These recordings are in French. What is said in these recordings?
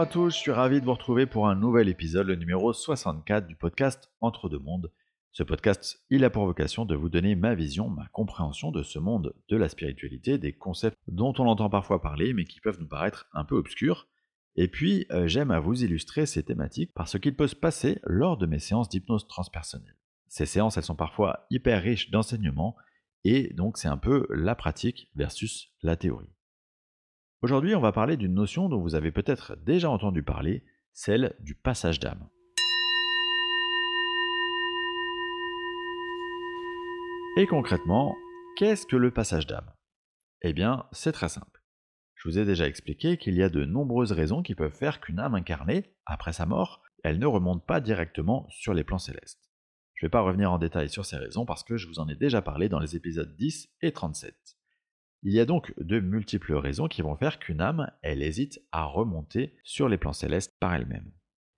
Bonjour à tous, je suis ravi de vous retrouver pour un nouvel épisode, le numéro 64 du podcast Entre deux mondes. Ce podcast, il a pour vocation de vous donner ma vision, ma compréhension de ce monde de la spiritualité, des concepts dont on entend parfois parler mais qui peuvent nous paraître un peu obscurs. Et puis, euh, j'aime à vous illustrer ces thématiques par ce qu'il peut se passer lors de mes séances d'hypnose transpersonnelle. Ces séances, elles sont parfois hyper riches d'enseignements, et donc c'est un peu la pratique versus la théorie. Aujourd'hui, on va parler d'une notion dont vous avez peut-être déjà entendu parler, celle du passage d'âme. Et concrètement, qu'est-ce que le passage d'âme? Eh bien, c'est très simple. Je vous ai déjà expliqué qu'il y a de nombreuses raisons qui peuvent faire qu'une âme incarnée, après sa mort, elle ne remonte pas directement sur les plans célestes. Je ne vais pas revenir en détail sur ces raisons parce que je vous en ai déjà parlé dans les épisodes 10 et 37. Il y a donc de multiples raisons qui vont faire qu'une âme, elle hésite à remonter sur les plans célestes par elle-même.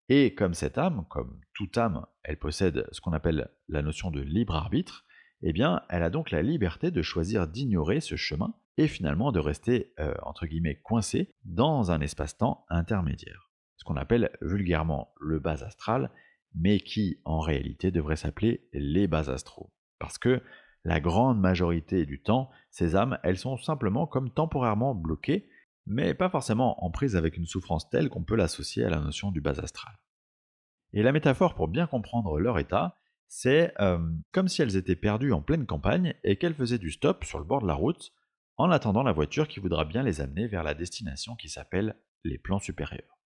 Et comme cette âme, comme toute âme, elle possède ce qu'on appelle la notion de libre arbitre, eh bien, elle a donc la liberté de choisir d'ignorer ce chemin et finalement de rester, euh, entre guillemets, coincée dans un espace-temps intermédiaire. Ce qu'on appelle vulgairement le bas astral, mais qui en réalité devrait s'appeler les bas astraux. Parce que la grande majorité du temps, ces âmes, elles sont simplement comme temporairement bloquées, mais pas forcément en prise avec une souffrance telle qu'on peut l'associer à la notion du bas astral. Et la métaphore pour bien comprendre leur état, c'est euh, comme si elles étaient perdues en pleine campagne et qu'elles faisaient du stop sur le bord de la route en attendant la voiture qui voudra bien les amener vers la destination qui s'appelle les plans supérieurs.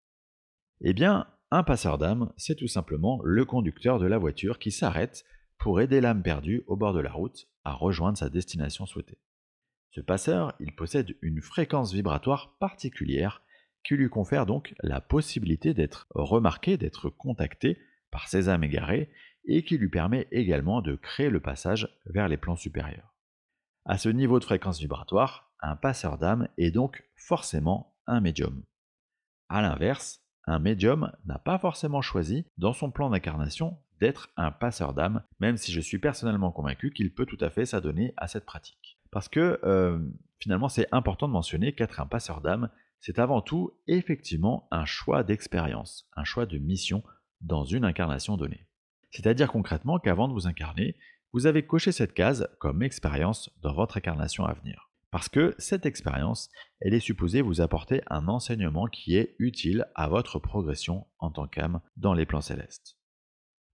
Eh bien, un passeur d'âme, c'est tout simplement le conducteur de la voiture qui s'arrête pour aider l'âme perdue au bord de la route à rejoindre sa destination souhaitée. Ce passeur, il possède une fréquence vibratoire particulière qui lui confère donc la possibilité d'être remarqué, d'être contacté par ces âmes égarées et qui lui permet également de créer le passage vers les plans supérieurs. À ce niveau de fréquence vibratoire, un passeur d'âme est donc forcément un médium. A l'inverse, un médium n'a pas forcément choisi dans son plan d'incarnation d'être un passeur d'âme, même si je suis personnellement convaincu qu'il peut tout à fait s'adonner à cette pratique. Parce que euh, finalement, c'est important de mentionner qu'être un passeur d'âme, c'est avant tout effectivement un choix d'expérience, un choix de mission dans une incarnation donnée. C'est-à-dire concrètement qu'avant de vous incarner, vous avez coché cette case comme expérience dans votre incarnation à venir. Parce que cette expérience, elle est supposée vous apporter un enseignement qui est utile à votre progression en tant qu'âme dans les plans célestes.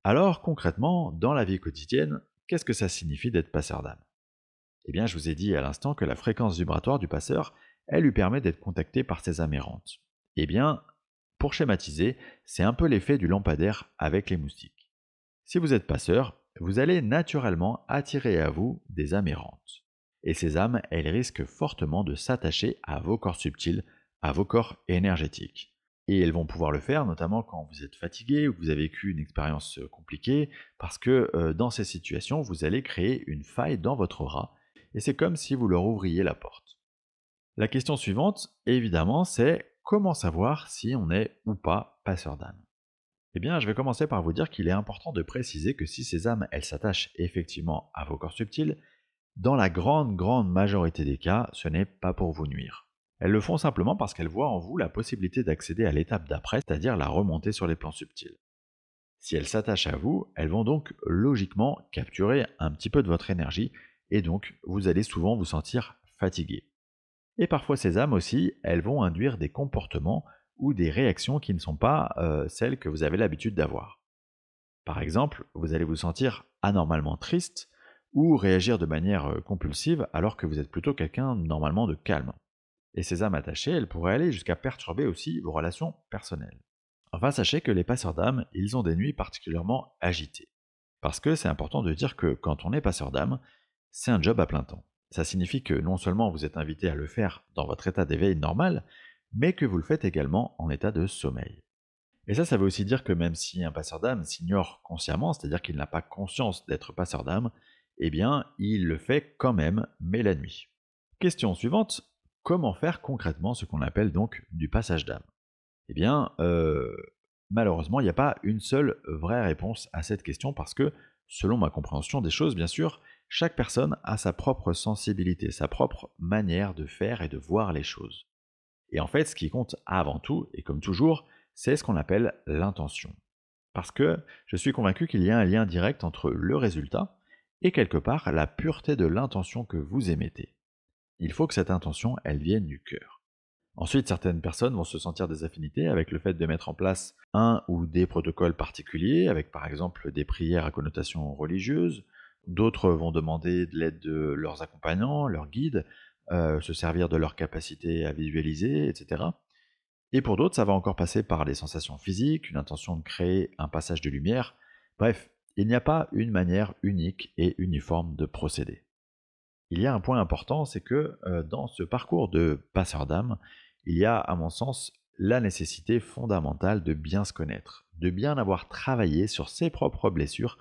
Alors concrètement, dans la vie quotidienne, qu'est-ce que ça signifie d'être passeur d'âme? Eh bien, je vous ai dit à l'instant que la fréquence vibratoire du passeur, elle lui permet d'être contacté par ses âmes. Eh bien, pour schématiser, c'est un peu l'effet du lampadaire avec les moustiques. Si vous êtes passeur, vous allez naturellement attirer à vous des âmes errantes. Et ces âmes, elles risquent fortement de s'attacher à vos corps subtils, à vos corps énergétiques. Et elles vont pouvoir le faire notamment quand vous êtes fatigué ou que vous avez vécu une expérience compliquée, parce que dans ces situations, vous allez créer une faille dans votre rat, et c'est comme si vous leur ouvriez la porte. La question suivante, évidemment, c'est comment savoir si on est ou pas passeur d'âme? Eh bien, je vais commencer par vous dire qu'il est important de préciser que si ces âmes, elles s'attachent effectivement à vos corps subtils, dans la grande, grande majorité des cas, ce n'est pas pour vous nuire. Elles le font simplement parce qu'elles voient en vous la possibilité d'accéder à l'étape d'après, c'est-à-dire la remontée sur les plans subtils. Si elles s'attachent à vous, elles vont donc logiquement capturer un petit peu de votre énergie, et donc vous allez souvent vous sentir fatigué. Et parfois ces âmes aussi, elles vont induire des comportements ou des réactions qui ne sont pas euh, celles que vous avez l'habitude d'avoir. Par exemple, vous allez vous sentir anormalement triste ou réagir de manière euh, compulsive alors que vous êtes plutôt quelqu'un normalement de calme. Et ces âmes attachées, elles pourraient aller jusqu'à perturber aussi vos relations personnelles. Enfin, sachez que les passeurs d'âme, ils ont des nuits particulièrement agitées. Parce que c'est important de dire que quand on est passeur d'âme, c'est un job à plein temps. Ça signifie que non seulement vous êtes invité à le faire dans votre état d'éveil normal, mais que vous le faites également en état de sommeil. Et ça, ça veut aussi dire que même si un passeur d'âme s'ignore consciemment, c'est-à-dire qu'il n'a pas conscience d'être passeur d'âme, eh bien, il le fait quand même, mais la nuit. Question suivante, Comment faire concrètement ce qu'on appelle donc du passage d'âme Eh bien, euh, malheureusement, il n'y a pas une seule vraie réponse à cette question parce que, selon ma compréhension des choses, bien sûr, chaque personne a sa propre sensibilité, sa propre manière de faire et de voir les choses. Et en fait, ce qui compte avant tout, et comme toujours, c'est ce qu'on appelle l'intention. Parce que je suis convaincu qu'il y a un lien direct entre le résultat et quelque part la pureté de l'intention que vous émettez. Il faut que cette intention, elle vienne du cœur. Ensuite, certaines personnes vont se sentir des affinités avec le fait de mettre en place un ou des protocoles particuliers, avec par exemple des prières à connotation religieuse. D'autres vont demander de l'aide de leurs accompagnants, leurs guides, euh, se servir de leur capacité à visualiser, etc. Et pour d'autres, ça va encore passer par des sensations physiques, une intention de créer un passage de lumière. Bref, il n'y a pas une manière unique et uniforme de procéder. Il y a un point important, c'est que euh, dans ce parcours de passeur d'âme, il y a, à mon sens, la nécessité fondamentale de bien se connaître, de bien avoir travaillé sur ses propres blessures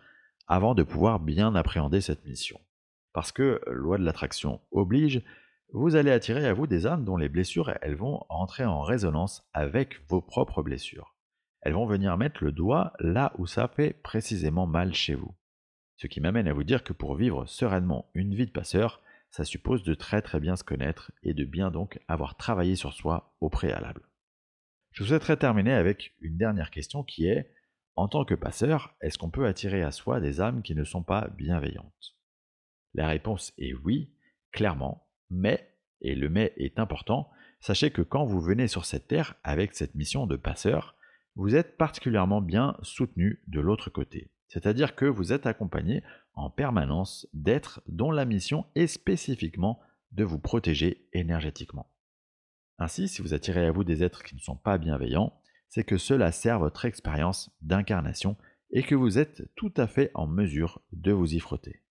avant de pouvoir bien appréhender cette mission. Parce que, loi de l'attraction oblige, vous allez attirer à vous des âmes dont les blessures, elles vont entrer en résonance avec vos propres blessures. Elles vont venir mettre le doigt là où ça fait précisément mal chez vous. Ce qui m'amène à vous dire que pour vivre sereinement une vie de passeur, ça suppose de très très bien se connaître et de bien donc avoir travaillé sur soi au préalable. Je souhaiterais terminer avec une dernière question qui est, en tant que passeur, est-ce qu'on peut attirer à soi des âmes qui ne sont pas bienveillantes? La réponse est oui, clairement, mais, et le mais est important, sachez que quand vous venez sur cette terre avec cette mission de passeur, vous êtes particulièrement bien soutenu de l'autre côté. C'est-à-dire que vous êtes accompagné en permanence d'êtres dont la mission est spécifiquement de vous protéger énergétiquement. Ainsi, si vous attirez à vous des êtres qui ne sont pas bienveillants, c'est que cela sert votre expérience d'incarnation et que vous êtes tout à fait en mesure de vous y frotter.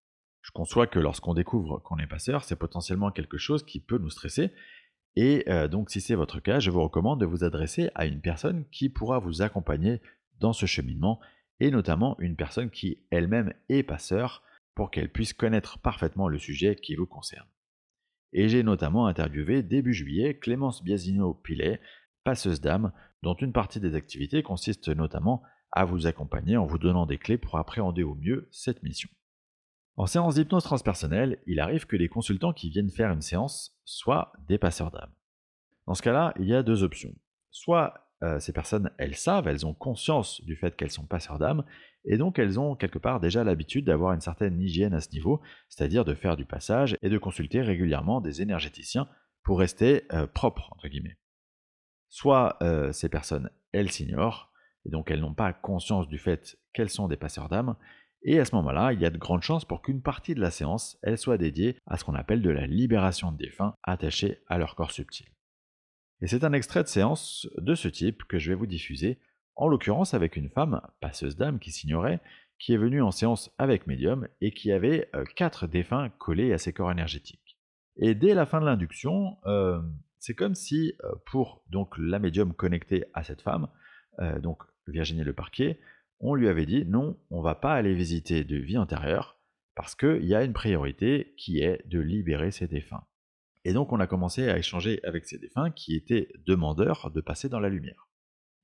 Je conçois que lorsqu'on découvre qu'on est passeur, c'est potentiellement quelque chose qui peut nous stresser. Et euh, donc si c'est votre cas, je vous recommande de vous adresser à une personne qui pourra vous accompagner dans ce cheminement, et notamment une personne qui elle-même est passeur, pour qu'elle puisse connaître parfaitement le sujet qui vous concerne. Et j'ai notamment interviewé début juillet Clémence Biasino-Pilet, passeuse d'âme, dont une partie des activités consiste notamment à vous accompagner en vous donnant des clés pour appréhender au mieux cette mission. En séance d'hypnose transpersonnelle, il arrive que les consultants qui viennent faire une séance soient des passeurs d'âme. Dans ce cas-là, il y a deux options. Soit euh, ces personnes, elles savent, elles ont conscience du fait qu'elles sont passeurs d'âme, et donc elles ont quelque part déjà l'habitude d'avoir une certaine hygiène à ce niveau, c'est-à-dire de faire du passage et de consulter régulièrement des énergéticiens pour rester euh, propres, entre guillemets. Soit euh, ces personnes, elles s'ignorent, et donc elles n'ont pas conscience du fait qu'elles sont des passeurs d'âme, et à ce moment-là, il y a de grandes chances pour qu'une partie de la séance, elle soit dédiée à ce qu'on appelle de la libération de défunts attachés à leur corps subtil. Et c'est un extrait de séance de ce type que je vais vous diffuser, en l'occurrence avec une femme, passeuse d'âme qui s'ignorait, qui est venue en séance avec médium et qui avait euh, quatre défunts collés à ses corps énergétiques. Et dès la fin de l'induction, euh, c'est comme si euh, pour donc la médium connectée à cette femme, donc Virginie Le Parquet, on lui avait dit non, on va pas aller visiter de vie antérieure parce qu'il y a une priorité qui est de libérer ses défunts. Et donc on a commencé à échanger avec ces défunts qui étaient demandeurs de passer dans la lumière.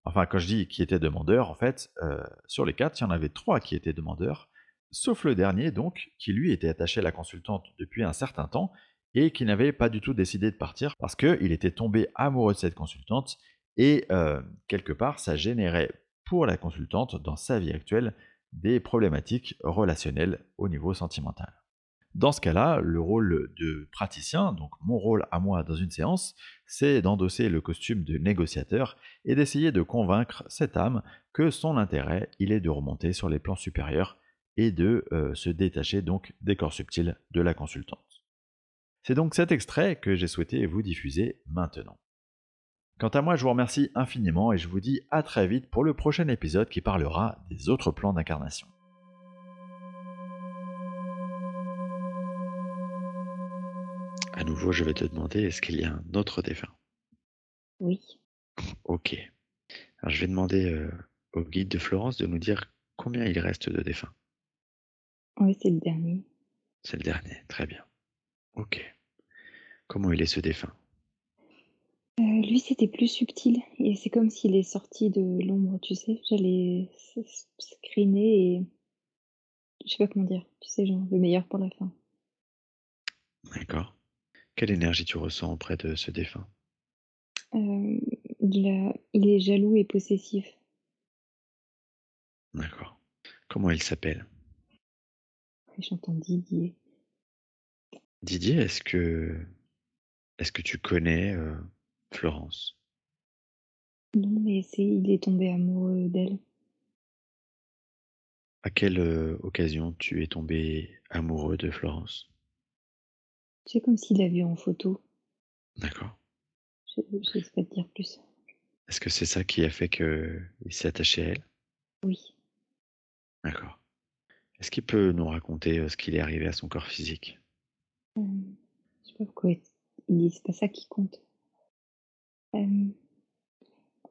Enfin, quand je dis qui étaient demandeurs, en fait, euh, sur les quatre, il y en avait trois qui étaient demandeurs, sauf le dernier, donc, qui lui était attaché à la consultante depuis un certain temps et qui n'avait pas du tout décidé de partir parce qu'il était tombé amoureux de cette consultante et euh, quelque part, ça générait pour la consultante dans sa vie actuelle des problématiques relationnelles au niveau sentimental. Dans ce cas-là, le rôle de praticien, donc mon rôle à moi dans une séance, c'est d'endosser le costume de négociateur et d'essayer de convaincre cette âme que son intérêt, il est de remonter sur les plans supérieurs et de euh, se détacher donc des corps subtils de la consultante. C'est donc cet extrait que j'ai souhaité vous diffuser maintenant. Quant à moi, je vous remercie infiniment et je vous dis à très vite pour le prochain épisode qui parlera des autres plans d'incarnation. À nouveau, je vais te demander, est-ce qu'il y a un autre défunt? Oui. Ok. Alors je vais demander euh, au guide de Florence de nous dire combien il reste de défunts. Oui, c'est le dernier. C'est le dernier, très bien. Ok. Comment il est ce défunt? Lui, c'était plus subtil et c'est comme s'il est sorti de l'ombre, tu sais? J'allais screener et je sais pas comment dire, tu sais, genre le meilleur pour la fin. D'accord. Quelle énergie tu ressens auprès de ce défunt? Hem, il a il est jaloux et possessif. D'accord. Comment il s'appelle? J'entends Didier. Didier, est-ce que est-ce que tu connais, heu, Florence? Non, mais c'est il est tombé amoureux d'elle. À quelle, heu, occasion tu es tombé amoureux de Florence? C'est comme s'il l'a vue en photo. D'accord. Je je sais pas te dire plus. Est-ce que c'est ça qui a fait qu'il s'est attaché à elle? Oui. D'accord. Est-ce qu'il peut nous raconter, heu, ce qu'il est arrivé à son corps physique? Hem, je sais pas pourquoi «C'est pas ça qui compte».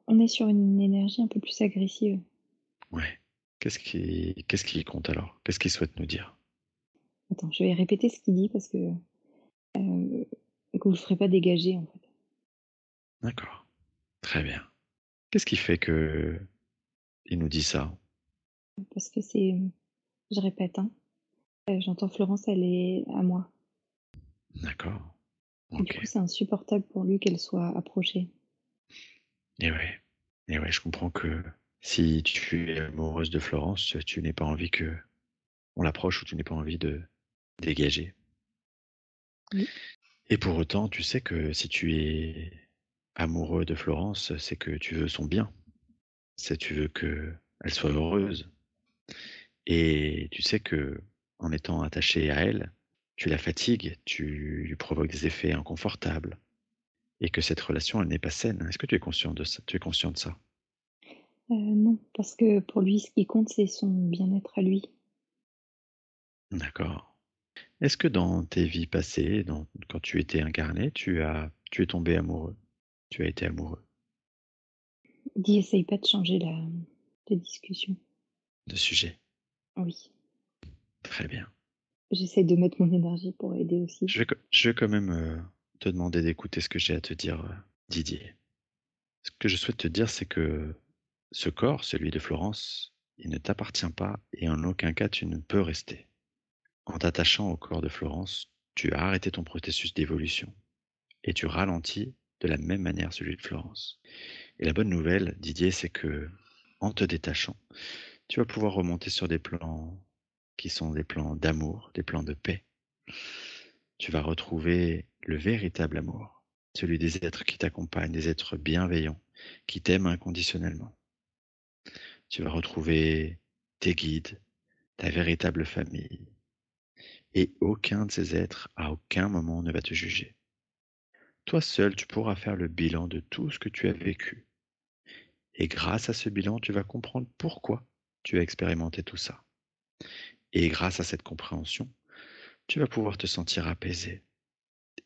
On est sur une énergie un peu plus agressive. Ouais. Qu'est-ce qui qu'est-ce qui compte alors? Qu'est-ce qu'il souhaite nous dire? Attends, je vais répéter ce qu'il dit parce que, que vous le ferez pas dégager, en fait. D'accord. Très bien. Qu'est-ce qui fait qu'il nous dit ça? Parce que c'est, je répète, hein, heu, j'entends Florence, elle est à moi. D'accord. Du coup, c'est insupportable pour lui qu'elle soit approchée. Et ouais. Et ouais, je comprends que si tu es amoureuse de Florence, tu n'aies pas envie qu'on l'approche ou tu n'aies pas envie de dégager. Oui. Et pour autant, tu sais que si tu es amoureux de Florence, c'est que tu veux son bien. C'est tu veux qu'elle soit heureuse. Et tu sais qu'en étant attaché à elle, tu la fatigues, tu lui provoques des effets inconfortables et que cette relation, elle n'est pas saine. Est-ce que tu es conscient de ça? Tu es conscient de ça? Heu, non, parce que pour lui, ce qui compte, c'est son bien-être à lui. D'accord. Est-ce que dans tes vies passées, dans quand tu étais incarné, tu as tu es tombé amoureux? Tu as été amoureux? Dis: «Essaye pas de changer la la discussion». de sujet? Oui, Très bien. j'essaie de mettre mon énergie pour aider aussi. Je vais quand je vais quand même, heu, te demander d'écouter ce que j'ai à te dire, heu, Didier. Ce que je souhaite te dire, c'est que ce corps, celui de Florence, il ne t'appartient pas et en aucun cas tu ne peux rester. En t'attachant au corps de Florence, tu as arrêté ton processus d'évolution et tu ralentis de la même manière celui de Florence. Et la bonne nouvelle, Didier, c'est que en te détachant, tu vas pouvoir remonter sur des plans qui sont des plans d'amour, des plans de paix. Tu vas retrouver le véritable amour, celui des êtres qui t'accompagnent, des êtres bienveillants, qui t'aiment inconditionnellement. Tu vas retrouver tes guides, ta véritable famille. Et aucun de ces êtres, à aucun moment, ne va te juger. Toi seul, tu pourras faire le bilan de tout ce que tu as vécu. Et grâce à ce bilan, tu vas comprendre pourquoi tu as expérimenté tout ça. Et grâce à cette compréhension, tu vas pouvoir te sentir apaisé.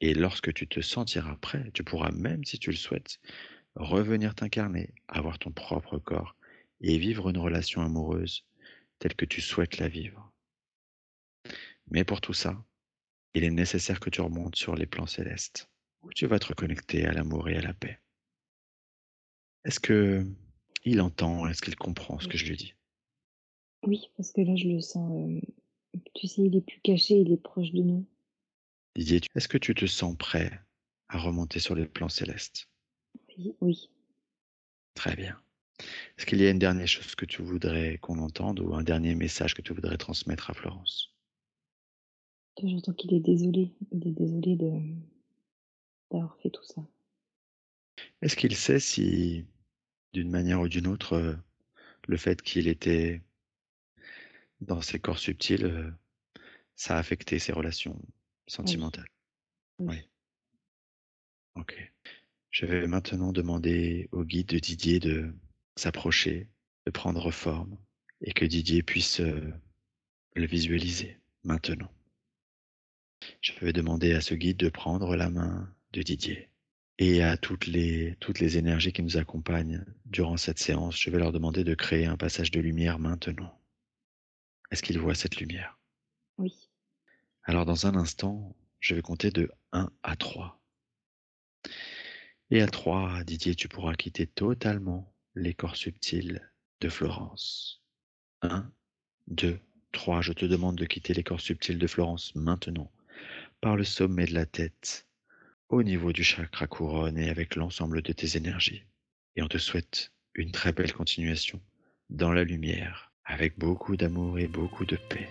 Et lorsque tu te sentiras prêt, tu pourras même, si tu le souhaites, revenir t'incarner, avoir ton propre corps et vivre une relation amoureuse telle que tu souhaites la vivre. Mais pour tout ça, il est nécessaire que tu remontes sur les plans célestes, où tu vas te reconnecter à l'amour et à la paix. Est-ce que il entend, est-ce qu'il comprend ce que je lui dis? Oui, parce que là, je le sens, hem, tu sais, il est plus caché, il est proche de nous. Didier, est-ce que tu te sens prêt à remonter sur les plans célestes? Oui, oui. Très bien. Est-ce qu'il y a une dernière chose que tu voudrais qu'on entende ou un dernier message que tu voudrais transmettre à Florence? J'entends qu'il est désolé. Il est désolé de d'avoir fait tout ça. Est-ce qu'il sait si, d'une manière ou d'une autre, heu, le fait qu'il était dans ces corps subtils, heu, ça a affecté ses relations? Oui, sentimentales? oui. Oui. OK. Je vais maintenant demander au guide de Didier de s'approcher, de prendre forme et que Didier puisse, heu, le visualiser maintenant. Je vais demander à ce guide de prendre la main de Didier et à toutes les toutes les énergies qui nous accompagnent durant cette séance, je vais leur demander de créer un passage de lumière maintenant. Est-ce qu'ils voient cette lumière? Oui. Alors dans un instant, je vais compter de 1 à 3. Et à 3, Didier, tu pourras quitter totalement les corps subtils de Florence. 1, 2, 3. Je te demande de quitter les corps subtils de Florence maintenant, par le sommet de la tête, au niveau du chakra couronne et avec l'ensemble de tes énergies. Et on te souhaite une très belle continuation dans la lumière, avec beaucoup d'amour et beaucoup de paix.